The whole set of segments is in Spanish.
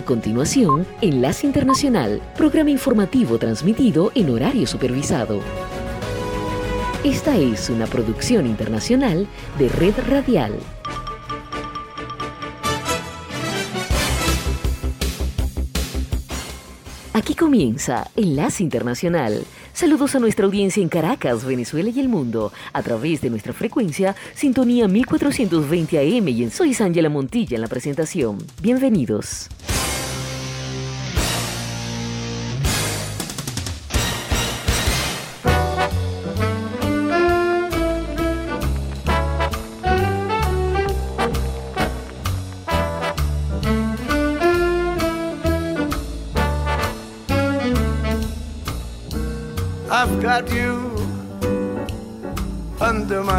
A continuación, Enlace Internacional, programa informativo transmitido en horario supervisado. Esta es una producción internacional de Red Radial. Aquí comienza Enlace Internacional. Saludos a nuestra audiencia en Caracas, Venezuela y el mundo, a través de nuestra frecuencia Sintonía 1420 AM y en Soy Ángela Montilla en la presentación. Bienvenidos.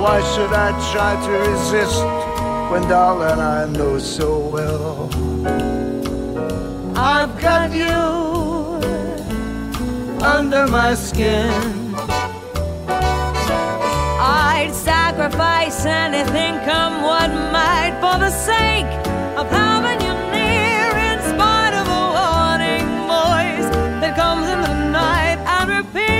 Why should I try to resist when, darling, I know so well I've got you under my skin? I'd sacrifice anything, come what might, for the sake of having you near, in spite of a warning voice that comes in the night and repeats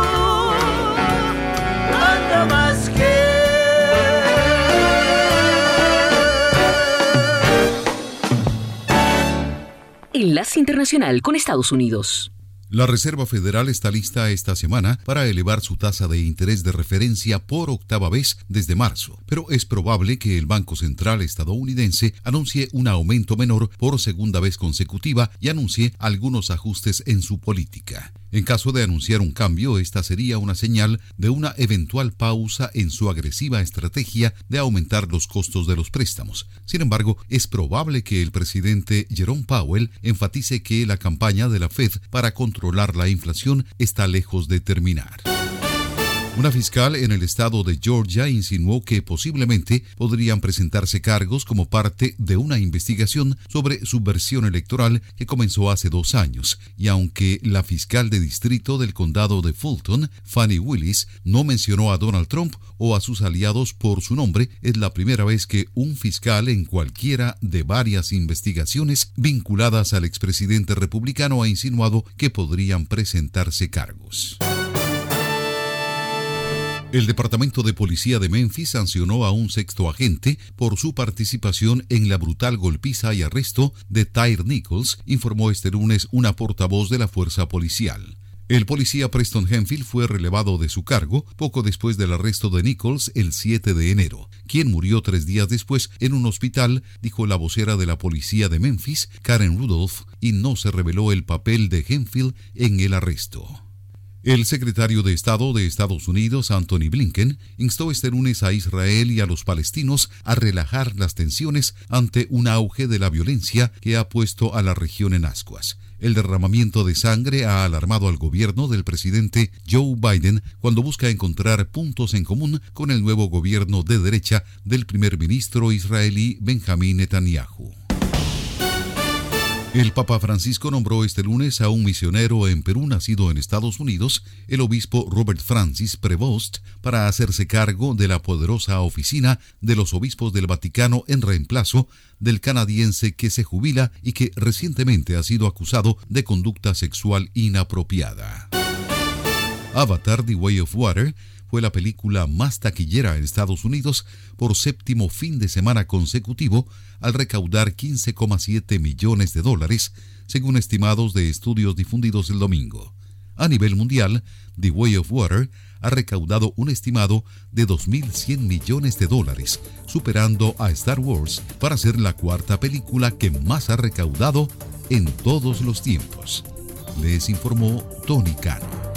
Enlace Internacional con Estados Unidos. La Reserva Federal está lista esta semana para elevar su tasa de interés de referencia por octava vez desde marzo, pero es probable que el Banco Central estadounidense anuncie un aumento menor por segunda vez consecutiva y anuncie algunos ajustes en su política. En caso de anunciar un cambio, esta sería una señal de una eventual pausa en su agresiva estrategia de aumentar los costos de los préstamos. Sin embargo, es probable que el presidente Jerome Powell enfatice que la campaña de la Fed para controlar la inflación está lejos de terminar. Una fiscal en el estado de Georgia insinuó que posiblemente podrían presentarse cargos como parte de una investigación sobre subversión electoral que comenzó hace dos años, y aunque la fiscal de distrito del condado de Fulton, Fanny Willis, no mencionó a Donald Trump o a sus aliados por su nombre, es la primera vez que un fiscal en cualquiera de varias investigaciones vinculadas al expresidente republicano ha insinuado que podrían presentarse cargos. El Departamento de Policía de Memphis sancionó a un sexto agente por su participación en la brutal golpiza y arresto de Tyre Nichols, informó este lunes una portavoz de la fuerza policial. El policía Preston Henfield fue relevado de su cargo poco después del arresto de Nichols el 7 de enero, quien murió tres días después en un hospital, dijo la vocera de la policía de Memphis, Karen Rudolph, y no se reveló el papel de Henfield en el arresto. El secretario de Estado de Estados Unidos, Anthony Blinken, instó este lunes a Israel y a los palestinos a relajar las tensiones ante un auge de la violencia que ha puesto a la región en ascuas. El derramamiento de sangre ha alarmado al gobierno del presidente Joe Biden cuando busca encontrar puntos en común con el nuevo gobierno de derecha del primer ministro israelí Benjamin Netanyahu. El Papa Francisco nombró este lunes a un misionero en Perú nacido en Estados Unidos, el obispo Robert Francis Prevost, para hacerse cargo de la poderosa oficina de los obispos del Vaticano en reemplazo del canadiense que se jubila y que recientemente ha sido acusado de conducta sexual inapropiada. Avatar The Way of Water fue la película más taquillera en Estados Unidos por séptimo fin de semana consecutivo al recaudar 15,7 millones de dólares, según estimados de estudios difundidos el domingo. A nivel mundial, The Way of Water ha recaudado un estimado de 2.100 millones de dólares, superando a Star Wars para ser la cuarta película que más ha recaudado en todos los tiempos. Les informó Tony Cano.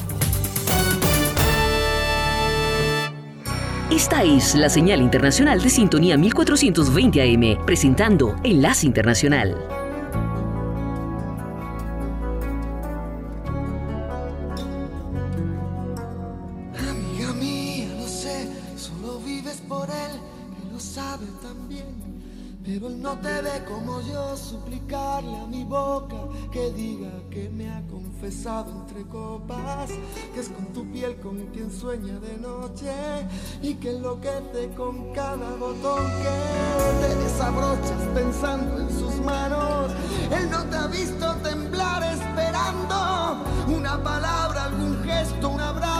Esta es la señal internacional de sintonía 1420 AM, presentando Enlace Internacional. Amiga mía, lo sé, solo vives por él, que lo sabe también. Pero él no te ve como yo, suplicarle a mi boca que diga que me ha confesado entre copas, que es con tu piel con quien sueña de noche y que enloquece con cada botón que te desabrochas pensando en sus manos. Él no te ha visto temblar esperando una palabra, algún gesto, un abrazo.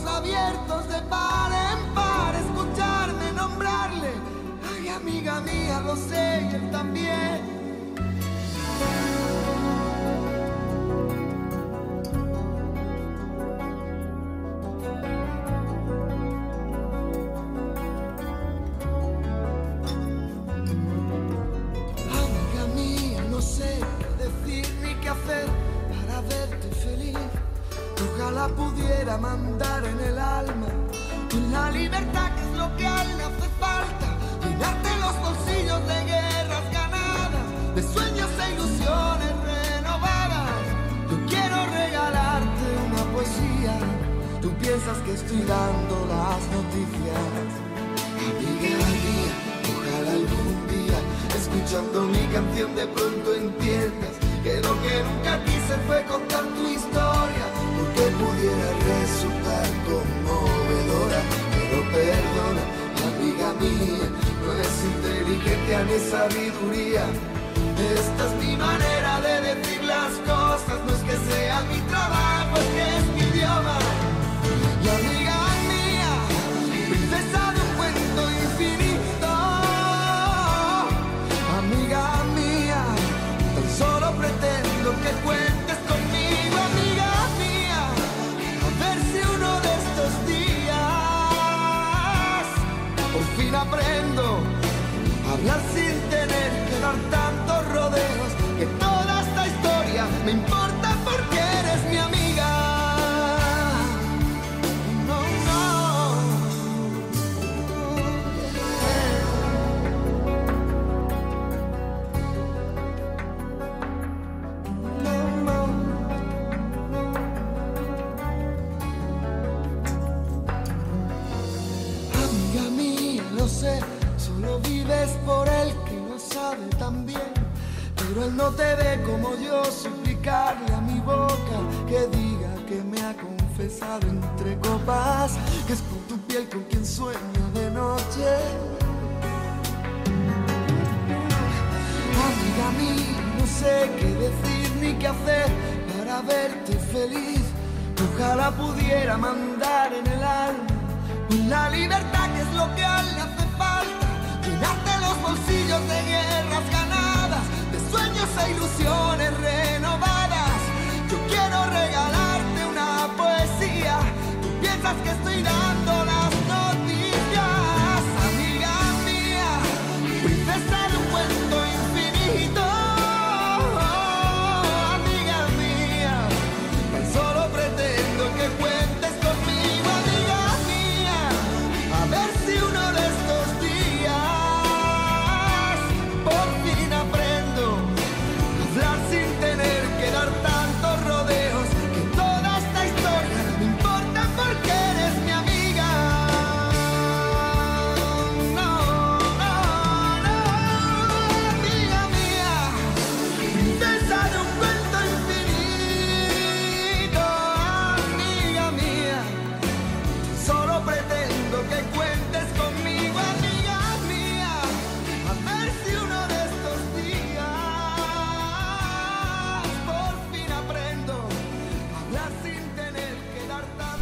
Abiertos de par en par, escucharme nombrarle. Ay, amiga mía, lo sé y él también. Amiga mía, no sé qué decir ni qué hacer para verte feliz. Ojalá pudiera mandar en el alma en la libertad que es lo que a él hace falta. Llenarte los bolsillos de guerras ganadas, de sueños e ilusiones renovadas. Yo quiero regalarte una poesía. Tú piensas que estoy dando las noticias. Amiga mía, ojalá algún día, escuchando mi canción de pronto entiendas que lo que nunca quise fue contar tu historia, pudiera resultar conmovedora, pero perdona, amiga mía, no es inteligencia ni sabiduría. Esta es mi manera de decir las cosas,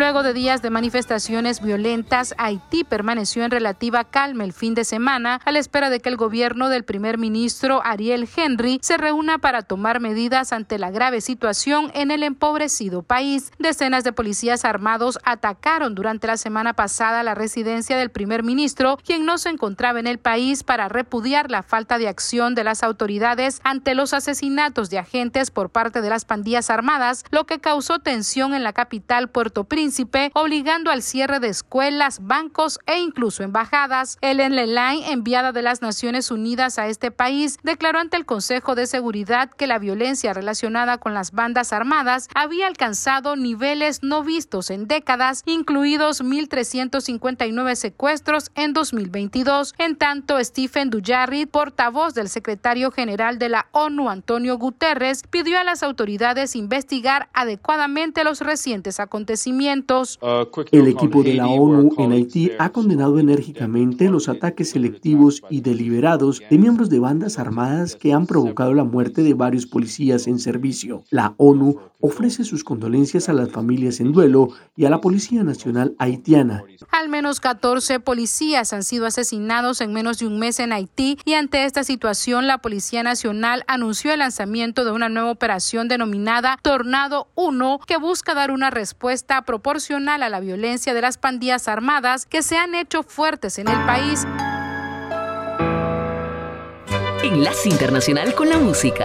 Luego de días de manifestaciones violentas, Haití permaneció en relativa calma el fin de semana a la espera de que el gobierno del primer ministro Ariel Henry se reúna para tomar medidas ante la grave situación en el empobrecido país. Decenas de policías armados atacaron durante la semana pasada la residencia del primer ministro, quien no se encontraba en el país para repudiar la falta de acción de las autoridades ante los asesinatos de agentes por parte de las pandillas armadas, lo que causó tensión en la capital Puerto Príncipe, obligando al cierre de escuelas, bancos e incluso embajadas. Ellen Lelaine, enviada de las Naciones Unidas a este país, declaró ante el Consejo de Seguridad que la violencia relacionada con las bandas armadas había alcanzado niveles no vistos en décadas, incluidos 1.359 secuestros en 2022. En tanto, Stephen Dujarric, portavoz del secretario general de la ONU, Antonio Guterres, pidió a las autoridades investigar adecuadamente los recientes acontecimientos. El equipo de la ONU en Haití ha condenado enérgicamente los ataques selectivos y deliberados de miembros de bandas armadas que han provocado la muerte de varios policías en servicio. La ONU ofrece sus condolencias a las familias en duelo y a la Policía Nacional haitiana. Al menos 14 policías han sido asesinados en menos de un mes en Haití y ante esta situación la Policía Nacional anunció el lanzamiento de una nueva operación denominada Tornado 1 que busca dar una respuesta proporcional a la violencia de las pandillas armadas que se han hecho fuertes en el país. Enlace Internacional con la música.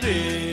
baby.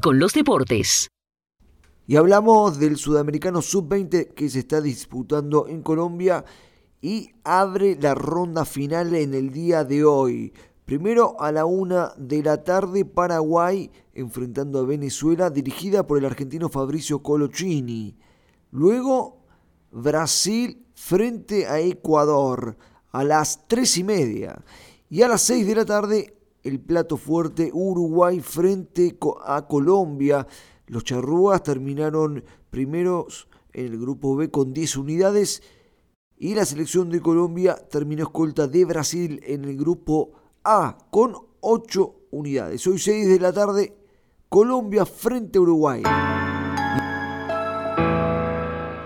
Con los Deportes. Y hablamos del Sudamericano Sub-20 que se está disputando en Colombia y abre la ronda final en el día de hoy. Primero a la una de la tarde Paraguay enfrentando a Venezuela dirigida por el argentino Fabricio Colochini. Luego Brasil frente a Ecuador a las tres y media. Y a las seis de la tarde el plato fuerte Uruguay frente a Colombia. Los charrúas terminaron primeros en el grupo B con 10 unidades y la selección de Colombia terminó escolta de Brasil en el grupo A con 8 unidades. Hoy 6 de la tarde, Colombia frente a Uruguay.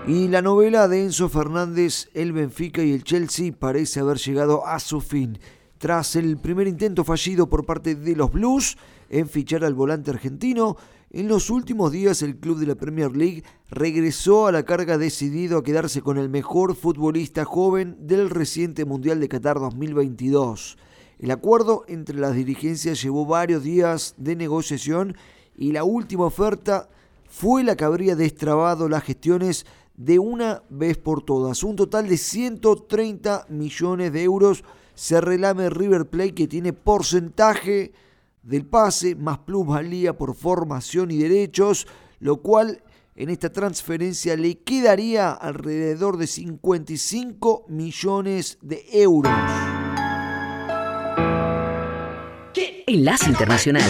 Y la novela de Enzo Fernández, el Benfica y el Chelsea parece haber llegado a su fin. Tras el primer intento fallido por parte de los Blues en fichar al volante argentino, en los últimos días el club de la Premier League regresó a la carga decidido a quedarse con el mejor futbolista joven del reciente Mundial de Qatar 2022. El acuerdo entre las dirigencias llevó varios días de negociación y la última oferta fue la que habría destrabado las gestiones de una vez por todas. Un total de 130 millones de euros se relame River Plate que tiene porcentaje del pase más plusvalía por formación y derechos, lo cual en esta transferencia le quedaría alrededor de 55 millones de euros. Enlace Internacional.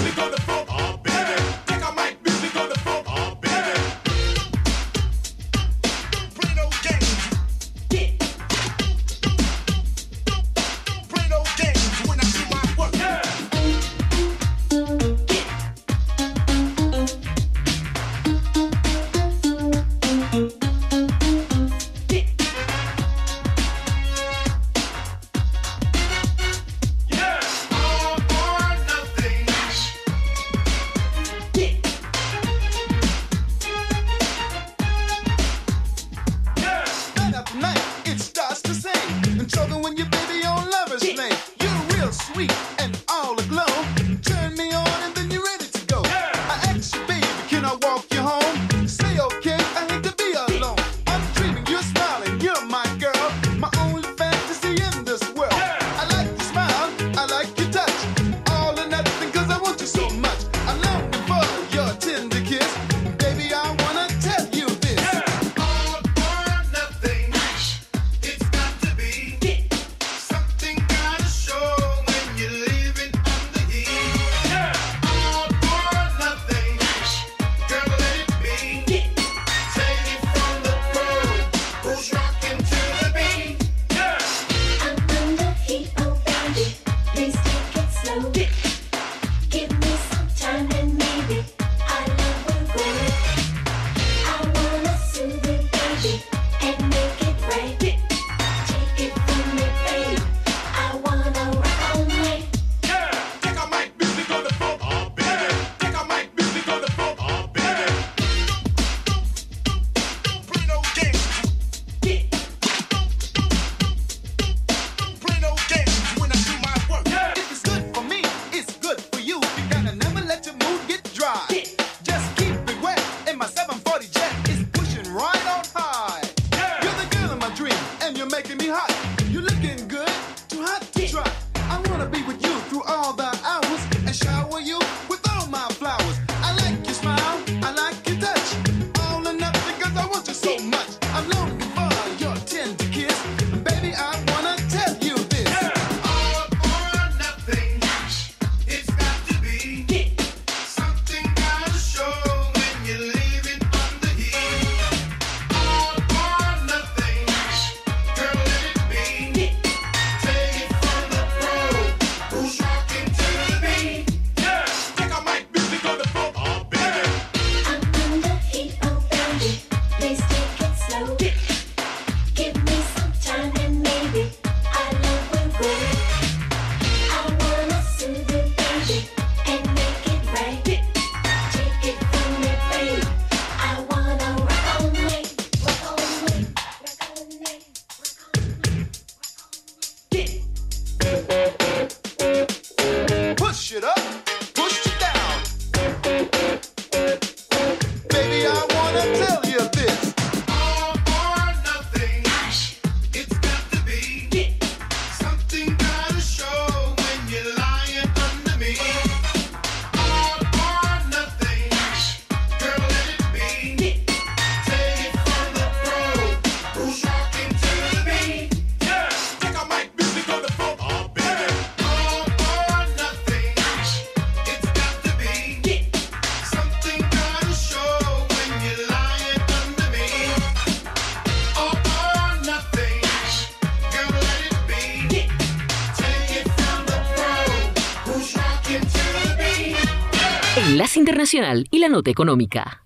Y la Nota Económica.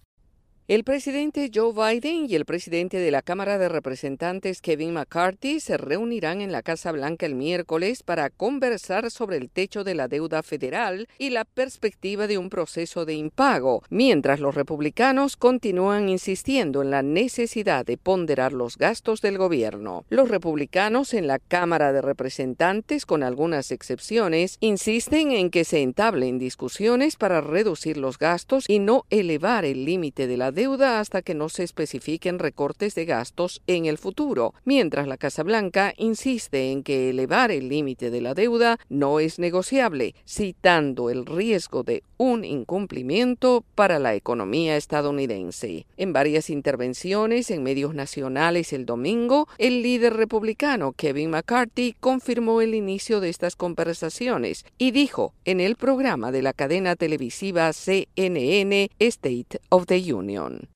El presidente Joe Biden y el presidente de la Cámara de Representantes Kevin McCarthy se reunirán en la Casa Blanca el miércoles para conversar sobre el techo de la deuda federal y la perspectiva de un proceso de impago, mientras los republicanos continúan insistiendo en la necesidad de ponderar los gastos del gobierno. Los republicanos en la Cámara de Representantes, con algunas excepciones, insisten en que se entablen discusiones para reducir los gastos y no elevar el límite de la deuda hasta que no se especifiquen recortes de gastos en el futuro, mientras la Casa Blanca insiste en que elevar el límite de la deuda no es negociable, citando el riesgo de un incumplimiento para la economía estadounidense. En varias intervenciones en medios nacionales el domingo, el líder republicano Kevin McCarthy confirmó el inicio de estas conversaciones y dijo en el programa de la cadena televisiva CNN State of the Union.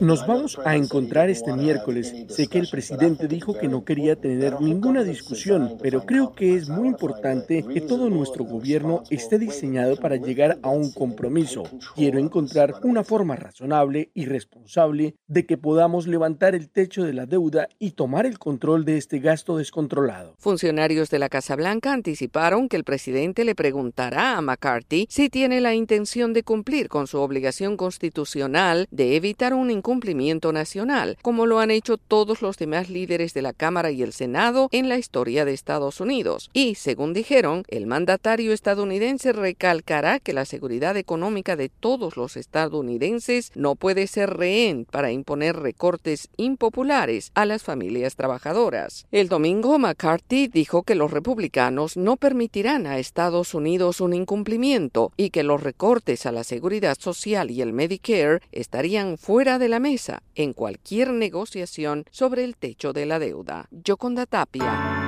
Nos vamos a encontrar este miércoles. Sé que el presidente dijo que no quería tener ninguna discusión, pero creo que es muy importante que todo nuestro gobierno esté diseñado para llegar a un compromiso. Quiero encontrar una forma razonable y responsable de que podamos levantar el techo de la deuda y tomar el control de este gasto descontrolado. Funcionarios de la Casa Blanca anticiparon que el presidente le preguntará a McCarthy si tiene la intención de cumplir con su obligación con constitucional de evitar un incumplimiento nacional, como lo han hecho todos los demás líderes de la Cámara y el Senado en la historia de Estados Unidos. Y, según dijeron, el mandatario estadounidense recalcará que la seguridad económica de todos los estadounidenses no puede ser rehén para imponer recortes impopulares a las familias trabajadoras. El domingo, McCarthy dijo que los republicanos no permitirán a Estados Unidos un incumplimiento y que los recortes a la seguridad social y el Medicare estarían fuera de la mesa en cualquier negociación sobre el techo de la deuda. Yoconda Tapia.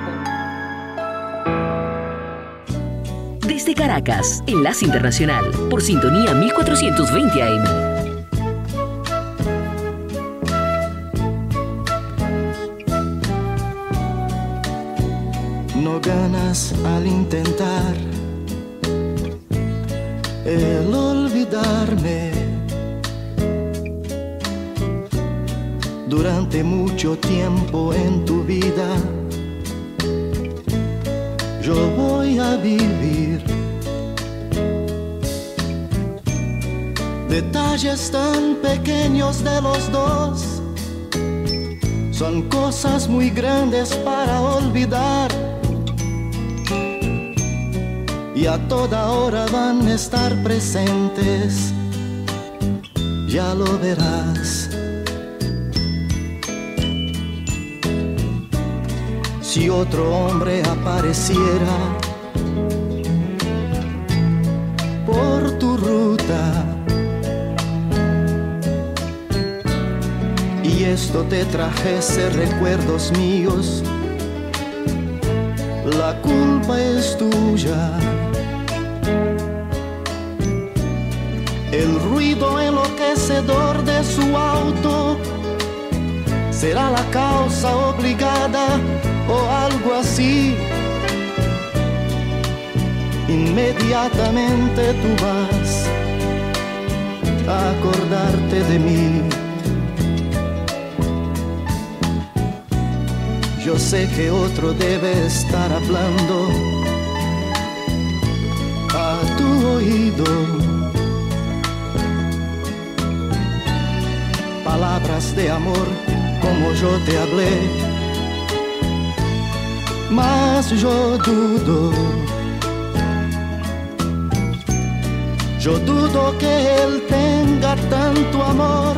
Desde Caracas, Enlace Internacional, por sintonía 1420 AM. No ganas al intentar el olvidarme durante mucho tiempo en tu vida. Yo voy a vivir detalles tan pequeños de los dos. Son cosas muy grandes para olvidar. Y a toda hora van a estar presentes. Ya lo verás. si otro hombre apareciera por tu ruta esto te trajese recuerdos míos, la culpa es tuya. El ruido enloquecedor de su auto será la causa obligada o algo así. Inmediatamente tú vas a acordarte de mí. Yo sé que otro debe estar hablando a tu oído. Palabras de amor como yo te hablé mas yo dudo. Yo dudo que él tenga tanto amor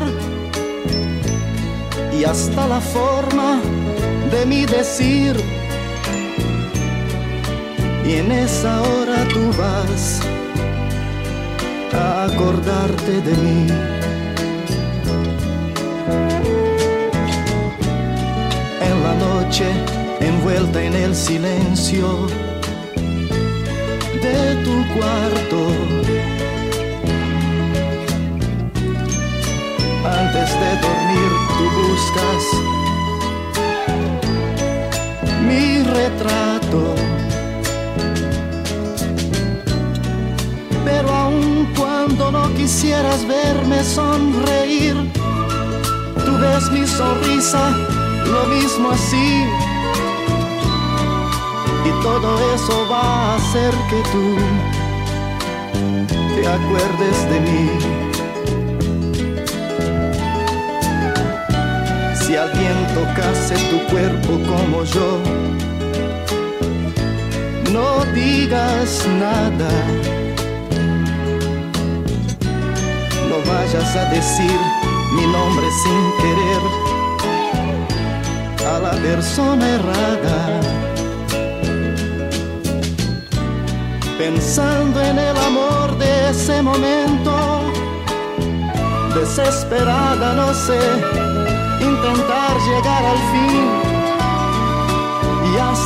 y hasta la forma de mi decir. Y en esa hora tú vas a acordarte de mí. En la noche envuelta en el silencio de tu cuarto. Antes de dormir tú buscas retrato, pero aún quisieras verme sonreír. Tú ves mi sonrisa, lo mismo así. Y todo eso va a hacer que tú te acuerdes de mí. Si alguien tocase tu cuerpo como yo, no digas nada. No vayas a decir mi nombre sin querer a la persona errada. Pensando en el amor de ese momento, desesperada no sé, intentar llegar al fin.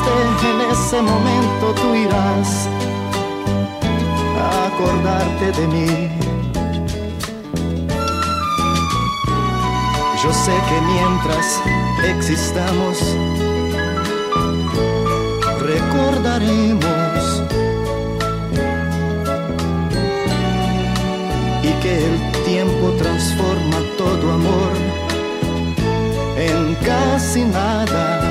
En ese momento tú irás a acordarte de mí. Yo sé que mientras existamos, recordaremos y que el tiempo transforma todo amor en casi nada.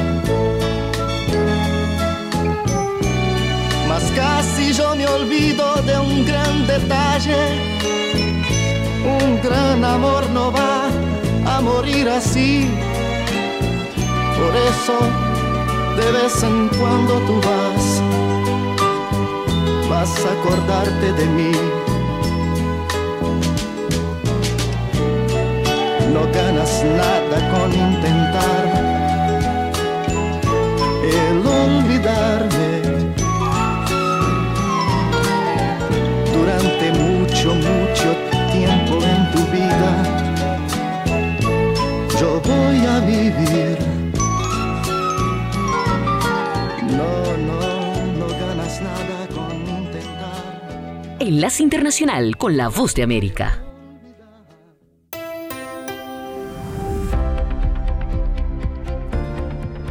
Olvido de un gran detalle, un gran amor no va a morir así. Por eso, de vez en cuando tú vas, vas a acordarte de mí. No ganas nada con intentar el olvidarme. Enlace Internacional con la Voz de América.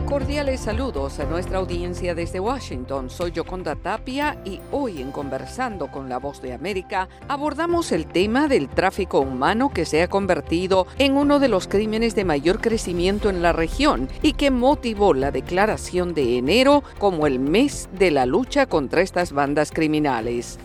Cordiales saludos a nuestra audiencia desde Washington. Soy Yoconda Tapia y hoy en Conversando con la Voz de América abordamos el tema del tráfico humano que se ha convertido en uno de los crímenes de mayor crecimiento en la región y que motivó la declaración de enero como el mes de la lucha contra estas bandas criminales.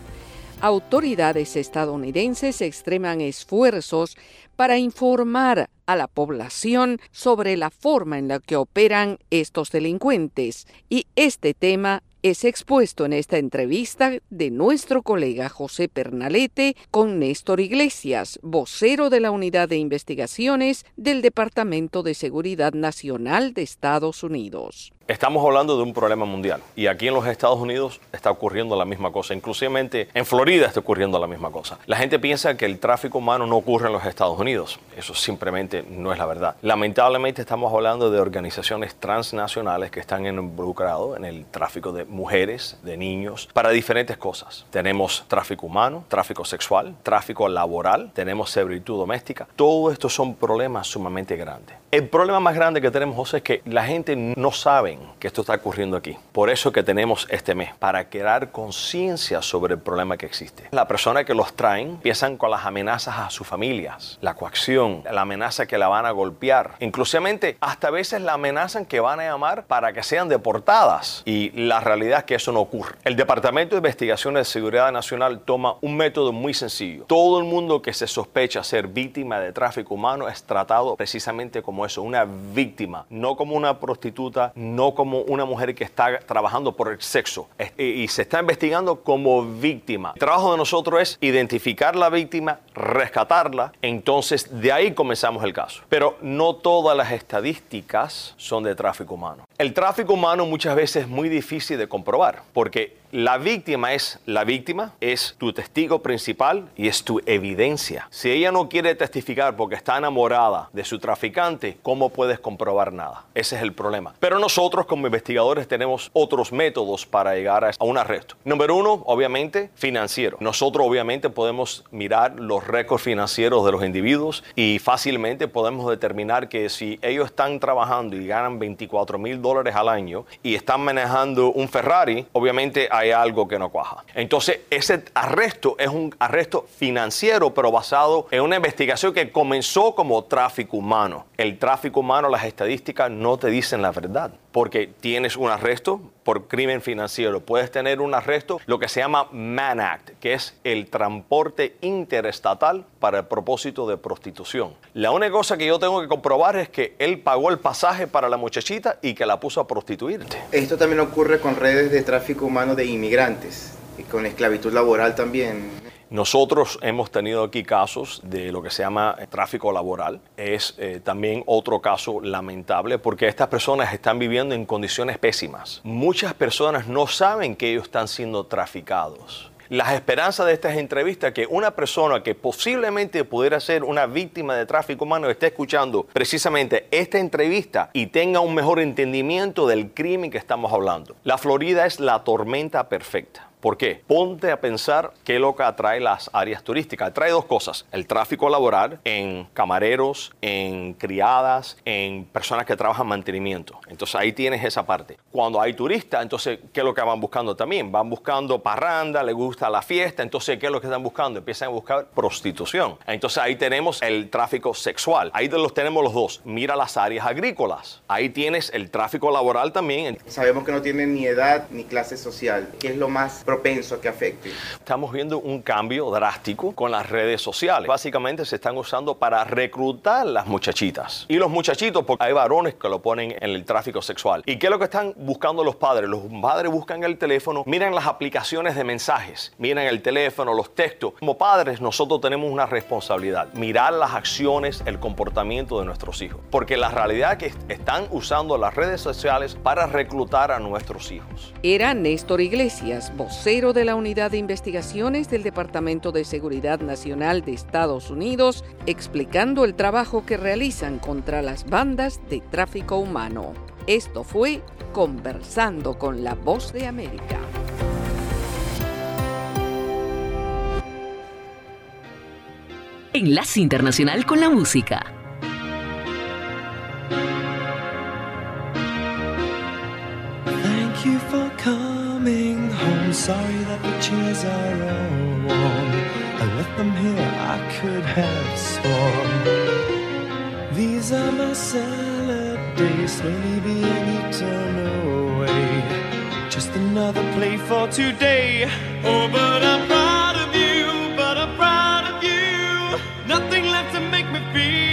Autoridades estadounidenses extreman esfuerzos para informar a la población sobre la forma en la que operan estos delincuentes y este tema es expuesto en esta entrevista de nuestro colega José Pernalete con Néstor Iglesias, vocero de la Unidad de Investigaciones del Departamento de Seguridad Nacional de Estados Unidos. Estamos hablando de un problema mundial y aquí en los Estados Unidos está ocurriendo la misma cosa, inclusive en Florida está ocurriendo la misma cosa. La gente piensa que el tráfico humano no ocurre en los Estados Unidos, eso simplemente no es la verdad. Lamentablemente estamos hablando de organizaciones transnacionales que están involucrados en el tráfico de mujeres, de niños, para diferentes cosas. Tenemos tráfico humano, tráfico sexual, tráfico laboral, tenemos servitud doméstica, todo esto son problemas sumamente grandes. El problema más grande que tenemos, José, es que la gente no sabe que esto está ocurriendo aquí. Por eso que tenemos este mes, para crear conciencia sobre el problema que existe. La persona que los traen empiezan con las amenazas a sus familias, la coacción, la amenaza que la van a golpear. Inclusivamente, hasta a veces la amenazan que van a llamar para que sean deportadas. Y la realidad es que eso no ocurre. El Departamento de Investigaciones de Seguridad Nacional toma un método muy sencillo. Todo el mundo que se sospecha ser víctima de tráfico humano es tratado precisamente como eso, una víctima, no como una prostituta, no como una mujer que está trabajando por el sexo. Y se está investigando como víctima. El trabajo de nosotros es identificar la víctima, rescatarla, entonces de ahí comenzamos el caso. Pero no todas las estadísticas son de tráfico humano. El tráfico humano muchas veces es muy difícil de comprobar porque la víctima es la víctima, es tu testigo principal y es tu evidencia. Si ella no quiere testificar porque está enamorada de su traficante, ¿cómo puedes comprobar nada? Ese es el problema. Pero nosotros como investigadores tenemos otros métodos para llegar a un arresto. Número uno, obviamente, financiero. Nosotros obviamente podemos mirar los récords financieros de los individuos y fácilmente podemos determinar que si ellos están trabajando y ganan 24 mil dólares al año y están manejando un Ferrari, obviamente hay algo que no cuaja. Entonces, ese arresto es un arresto financiero, pero basado en una investigación que comenzó como tráfico humano. El tráfico humano, las estadísticas no te dicen la verdad, porque tienes un arresto por crimen financiero, puedes tener un arresto, lo que se llama Man Act, que es el transporte interestatal para el propósito de prostitución. La única cosa que yo tengo que comprobar es que él pagó el pasaje para la muchachita y que la puso a prostituirte. Esto también ocurre con redes de tráfico humano de inmigrantes y con esclavitud laboral también. Nosotros hemos tenido aquí casos de lo que se llama tráfico laboral. Es eh, también otro caso lamentable porque estas personas están viviendo en condiciones pésimas. Muchas personas no saben que ellos están siendo traficados. Las esperanzas de estas entrevistas que una persona que posiblemente pudiera ser una víctima de tráfico humano esté escuchando precisamente esta entrevista y tenga un mejor entendimiento del crimen que estamos hablando. La Florida es la tormenta perfecta. ¿Por qué? Ponte a pensar qué lo que atrae las áreas turísticas. Atrae dos cosas. El tráfico laboral en camareros, en criadas, en personas que trabajan mantenimiento. Entonces ahí tienes esa parte. Cuando hay turistas, entonces, ¿qué es lo que van buscando también? Van buscando parranda, les gusta la fiesta. Entonces, ¿qué es lo que están buscando? Empiezan a buscar prostitución. Entonces ahí tenemos el tráfico sexual. Ahí los tenemos los dos. Mira las áreas agrícolas. Ahí tienes el tráfico laboral también. Sabemos que no tienen ni edad ni clase social. ¿Qué es lo más propenso a que afecte. Estamos viendo un cambio drástico con las redes sociales. Básicamente se están usando para reclutar las muchachitas. Y los muchachitos, porque hay varones que lo ponen en el tráfico sexual. ¿Y qué es lo que están buscando los padres? Los padres buscan el teléfono, miran las aplicaciones de mensajes, miran el teléfono, los textos. Como padres nosotros tenemos una responsabilidad, mirar las acciones, el comportamiento de nuestros hijos. Porque la realidad es que están usando las redes sociales para reclutar a nuestros hijos. Era Néstor Iglesias, voz de la Unidad de Investigaciones del Departamento de Seguridad Nacional de Estados Unidos, explicando el trabajo que realizan contra las bandas de tráfico humano. Esto fue Conversando con la Voz de América. Enlace Internacional con la Música. Sorry that the chairs are all warm. I left them here, I could have sworn. These are my salad days, slowly being eaten away. Just another play for today. Oh, but I'm proud of you, but I'm proud of you. Nothing left to make me feel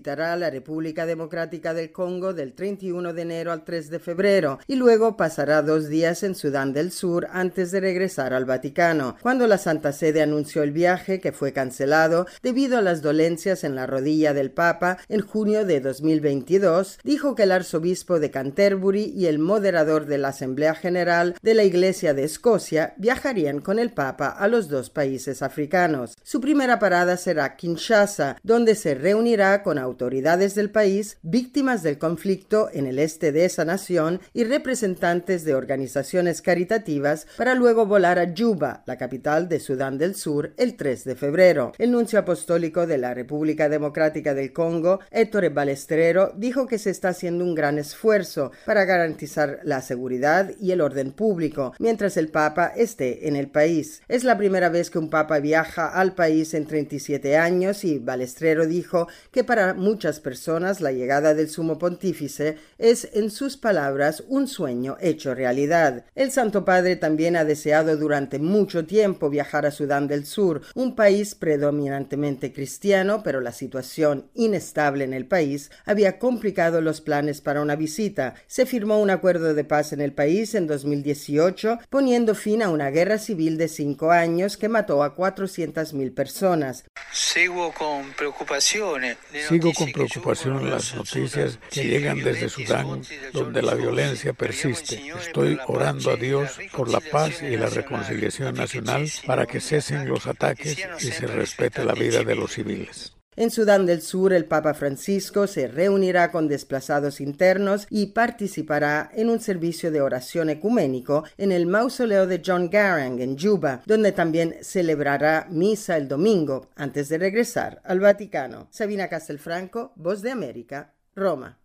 visitará la República Democrática del Congo del 31 enero al 3 de febrero y luego pasará dos días en Sudán del Sur antes de regresar al Vaticano. Cuando la Santa Sede anunció el viaje, que fue cancelado debido a las dolencias en la rodilla del Papa en junio de 2022, dijo que el arzobispo de Canterbury y el moderador de la Asamblea General de la Iglesia de Escocia viajarían con el Papa a los dos países africanos. Su primera parada será Kinshasa, donde se reunirá con autoridades del país, víctimas del conflicto en el de esa nación y representantes de organizaciones caritativas para luego volar a Juba, la capital de Sudán del Sur, el 3 de febrero. El nuncio apostólico de la República Democrática del Congo, Ettore Balestrero, dijo que se está haciendo un gran esfuerzo para garantizar la seguridad y el orden público mientras el Papa esté en el país. Es la primera vez que un Papa viaja al país en 37 años y Balestrero dijo que para muchas personas la llegada del sumo pontífice es, en sus palabras, un sueño hecho realidad. El Santo Padre también ha deseado durante mucho tiempo viajar a Sudán del Sur, un país predominantemente cristiano, pero la situación inestable en el país había complicado los planes para una visita. Se firmó un acuerdo de paz en el país en 2018, poniendo fin a una guerra civil de cinco años que mató a 400.000 personas. Sigo con preocupación Sigo con preocupación las noticias que llegan desde Sudán, donde la violencia persiste. Estoy orando a Dios por la paz y la reconciliación nacional para que cesen los ataques y se respete la vida de los civiles. En Sudán del Sur, el Papa Francisco se reunirá con desplazados internos y participará en un servicio de oración ecuménico en el mausoleo de John Garang en Juba, donde también celebrará misa el domingo antes de regresar al Vaticano. Sabina Castelfranco, Voz de América, Roma.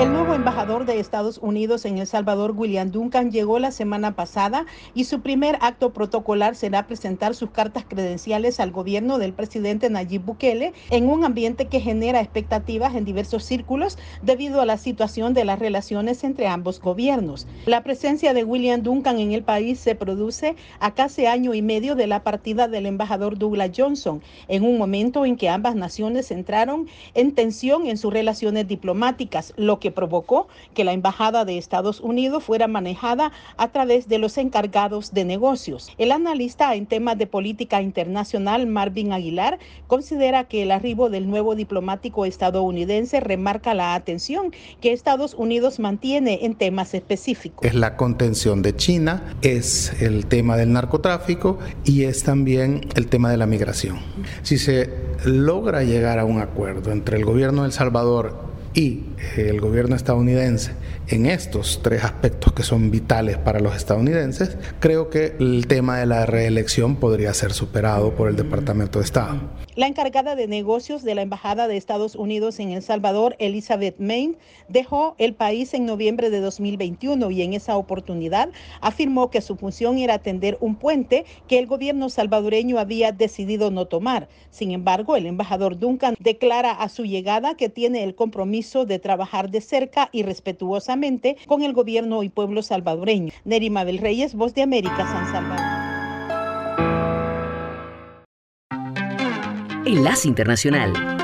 El nuevo embajador de Estados Unidos en El Salvador, William Duncan, llegó la semana pasada y su primer acto protocolar será presentar sus cartas credenciales al gobierno del presidente Nayib Bukele en un ambiente que genera expectativas en diversos círculos debido a la situación de las relaciones entre ambos gobiernos. La presencia de William Duncan en el país se produce a casi año y medio de la partida del embajador Douglas Johnson, en un momento en que ambas naciones entraron en tensión en sus relaciones diplomáticas, lo que provocó que la Embajada de Estados Unidos fuera manejada a través de los encargados de negocios. El analista en temas de política internacional, Marvin Aguilar, considera que el arribo del nuevo diplomático estadounidense remarca la atención que Estados Unidos mantiene en temas específicos. Es la contención de China, es el tema del narcotráfico y es también el tema de la migración. Si se logra llegar a un acuerdo entre el gobierno de El Salvador y el gobierno estadounidense en estos tres aspectos que son vitales para los estadounidenses, creo que el tema de la reelección podría ser superado por el Departamento de Estado. La encargada de negocios de la Embajada de Estados Unidos en El Salvador, Elizabeth Main, dejó el país en noviembre de 2021 y en esa oportunidad afirmó que su función era atender un puente que el gobierno salvadoreño había decidido no tomar. Sin embargo, el embajador Duncan declara a su llegada que tiene el compromiso de trabajar de cerca y con el gobierno y pueblo salvadoreño. Nerima del Reyes, Voz de América, San Salvador. Enlace Internacional.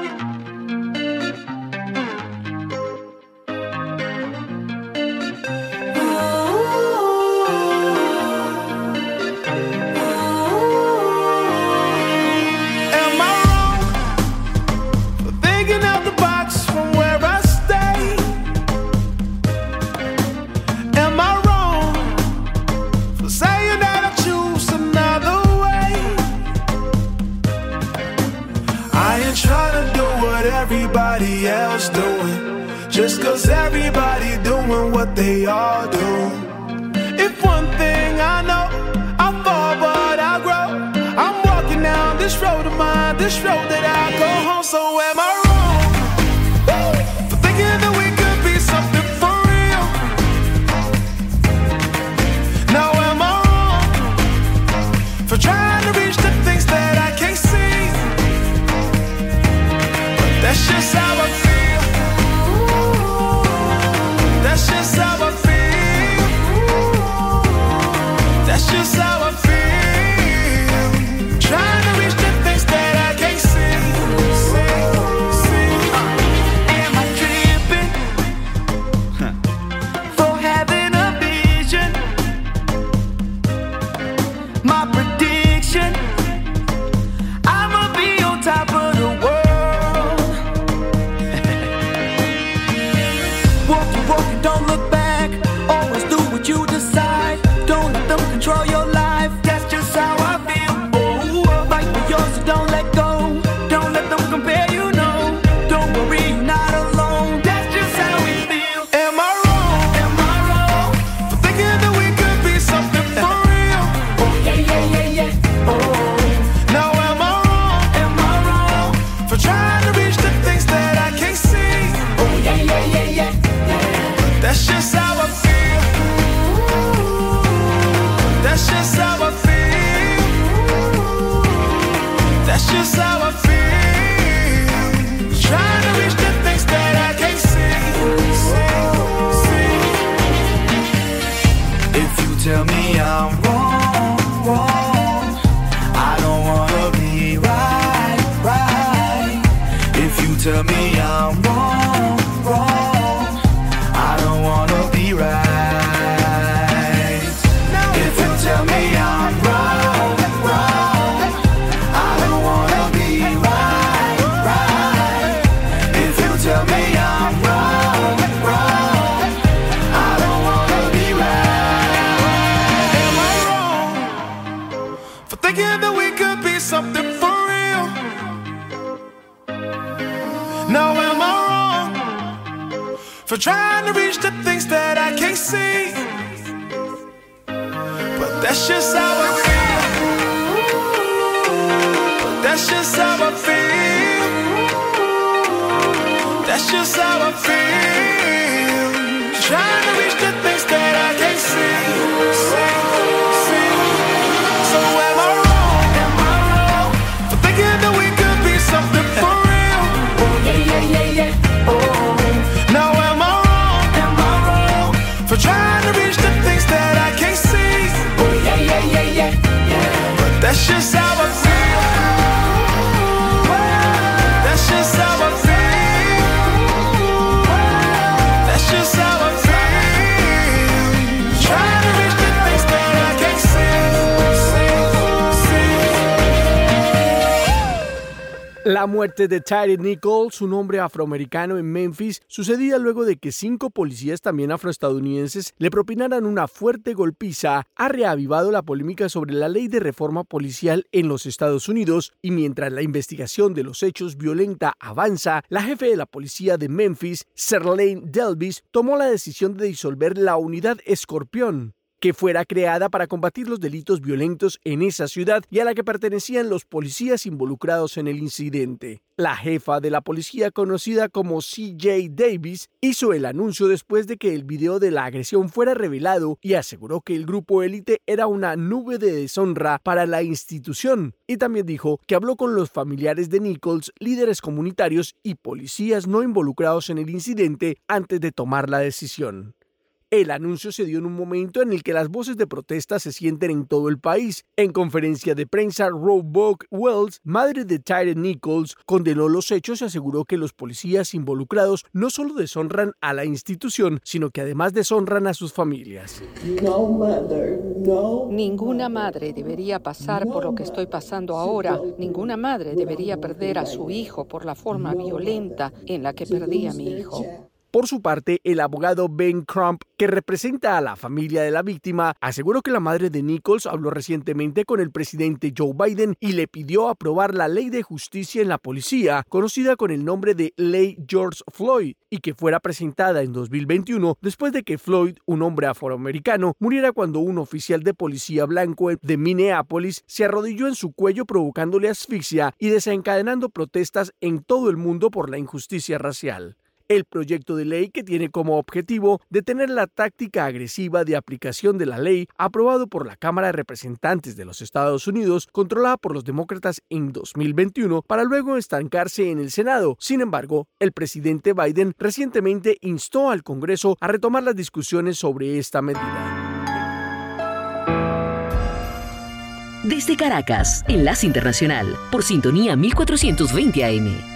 precious La muerte de Tyree Nichols, un hombre afroamericano en Memphis, sucedía luego de que cinco policías también afroestadounidenses le propinaran una fuerte golpiza, ha reavivado la polémica sobre la ley de reforma policial en los Estados Unidos y mientras la investigación de los hechos violenta avanza, la jefe de la policía de Memphis, Serlane Delvis, tomó la decisión de disolver la unidad Escorpión que fuera creada para combatir los delitos violentos en esa ciudad y a la que pertenecían los policías involucrados en el incidente. La jefa de la policía, conocida como CJ Davis, hizo el anuncio después de que el video de la agresión fuera revelado y aseguró que el grupo élite era una nube de deshonra para la institución. Y también dijo que habló con los familiares de Nichols, líderes comunitarios y policías no involucrados en el incidente antes de tomar la decisión. El anuncio se dio en un momento en el que las voces de protesta se sienten en todo el país. En conferencia de prensa, Roebuck Wells, madre de Tyre Nichols, condenó los hechos y aseguró que los policías involucrados no solo deshonran a la institución, sino que además deshonran a sus familias. Ninguna madre debería pasar por lo que estoy pasando ahora. Ninguna madre debería perder a su hijo por la forma violenta en la que perdí a mi hijo. Por su parte, el abogado Ben Crump, que representa a la familia de la víctima, aseguró que la madre de Nichols habló recientemente con el presidente Joe Biden y le pidió aprobar la ley de justicia en la policía, conocida con el nombre de Ley George Floyd, y que fuera presentada en 2021 después de que Floyd, un hombre afroamericano, muriera cuando un oficial de policía blanco de Minneapolis se arrodilló en su cuello provocándole asfixia y desencadenando protestas en todo el mundo por la injusticia racial. El proyecto de ley que tiene como objetivo detener la táctica agresiva de aplicación de la ley aprobado por la Cámara de Representantes de los Estados Unidos, controlada por los demócratas en 2021, para luego estancarse en el Senado. Sin embargo, el presidente Biden recientemente instó al Congreso a retomar las discusiones sobre esta medida. Desde Caracas, Enlace Internacional, por sintonía 1420 AM.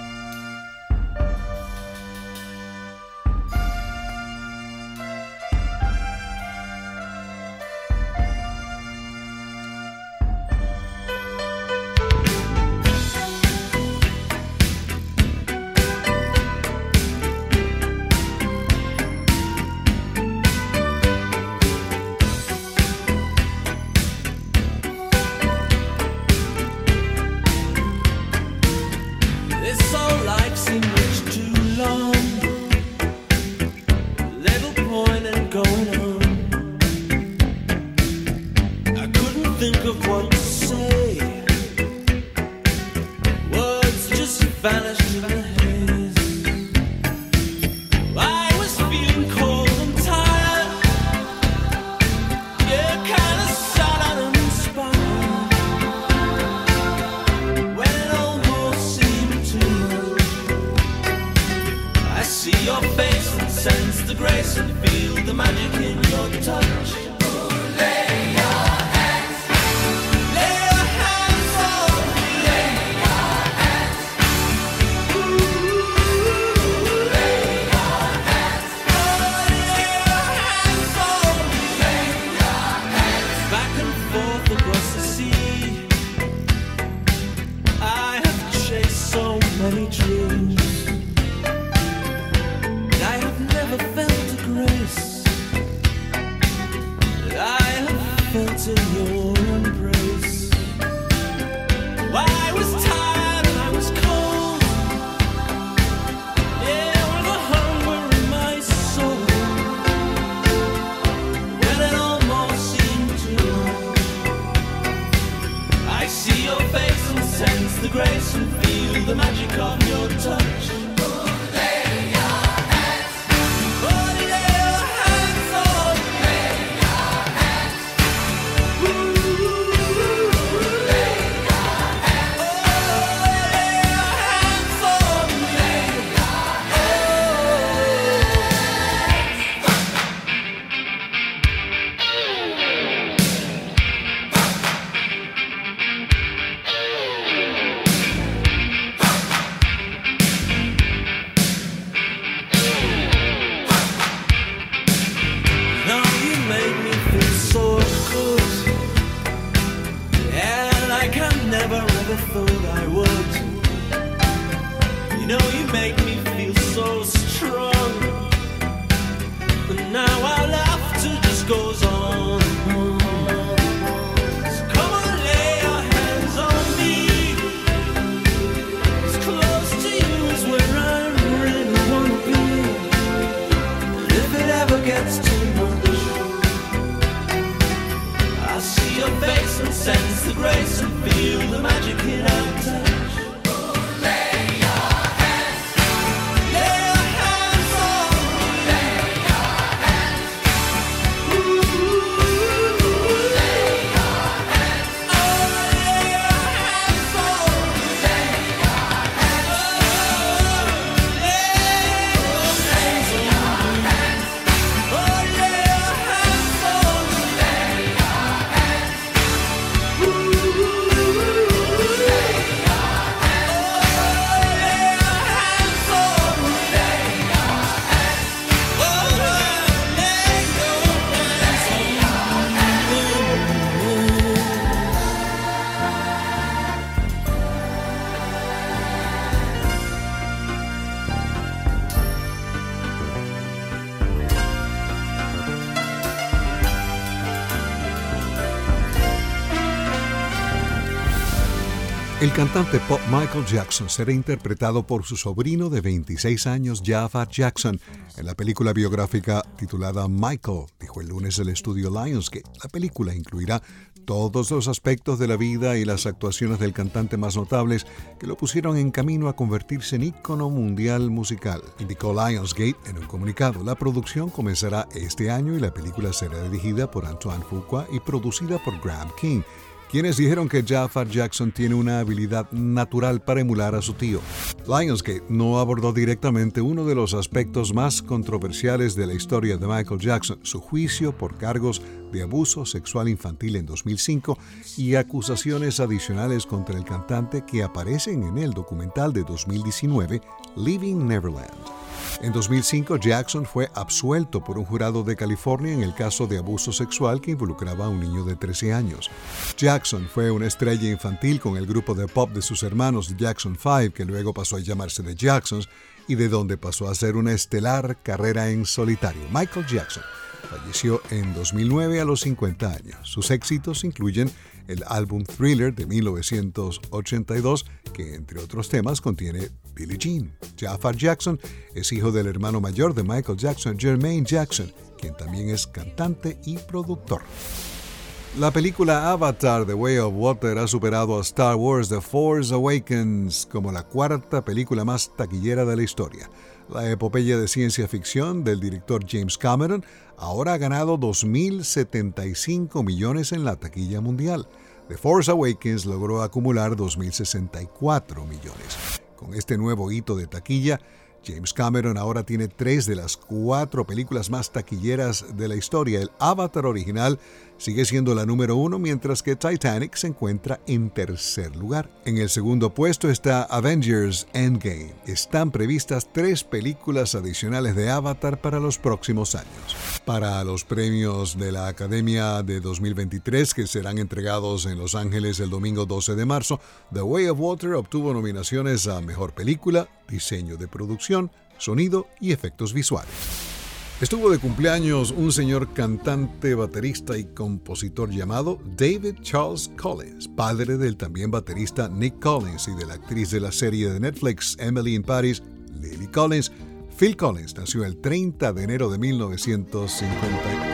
El cantante pop Michael Jackson será interpretado por su sobrino de 26 años, Jafar Jackson, en la película biográfica titulada Michael, dijo el lunes el estudio Lionsgate. La película incluirá todos los aspectos de la vida y las actuaciones del cantante más notables que lo pusieron en camino a convertirse en ícono mundial musical. Indicó Lionsgate en un comunicado. La producción comenzará este año y la película será dirigida por Antoine Fuqua y producida por Graham King quienes dijeron que Jafar Jackson tiene una habilidad natural para emular a su tío. Lionsgate no abordó directamente uno de los aspectos más controversiales de la historia de Michael Jackson, su juicio por cargos de abuso sexual infantil en 2005 y acusaciones adicionales contra el cantante que aparecen en el documental de 2019, Living Neverland. En 2005, Jackson fue absuelto por un jurado de California en el caso de abuso sexual que involucraba a un niño de 13 años. Jackson fue una estrella infantil con el grupo de pop de sus hermanos Jackson 5, que luego pasó a llamarse The Jacksons, y de donde pasó a ser una estelar carrera en solitario. Michael Jackson falleció en 2009 a los 50 años. Sus éxitos incluyen el álbum Thriller de 1982, que entre otros temas contiene Billie Jean. Jafar Jackson es hijo del hermano mayor de Michael Jackson, Jermaine Jackson, quien también es cantante y productor. La película Avatar The Way of Water ha superado a Star Wars The Force Awakens como la cuarta película más taquillera de la historia. La epopeya de ciencia ficción del director James Cameron ahora ha ganado 2.075 millones en la taquilla mundial. The Force Awakens logró acumular 2.064 millones. Con este nuevo hito de taquilla, James Cameron ahora tiene tres de las cuatro películas más taquilleras de la historia. El Avatar original sigue siendo la número uno, mientras que Titanic se encuentra en tercer lugar. En el segundo puesto está Avengers Endgame. Están previstas tres películas adicionales de Avatar para los próximos años. Para los premios de la Academia de 2023, que serán entregados en Los Ángeles el domingo 12 de marzo, The Way of Water obtuvo nominaciones a Mejor Película, Diseño de Producción, Sonido y Efectos Visuales. Estuvo de cumpleaños un señor cantante, baterista y compositor llamado David Charles Collins, padre del también baterista Nick Collins y de la actriz de la serie de Netflix Emily in Paris, Lily Collins. Phil Collins nació el 30 de enero de 1950.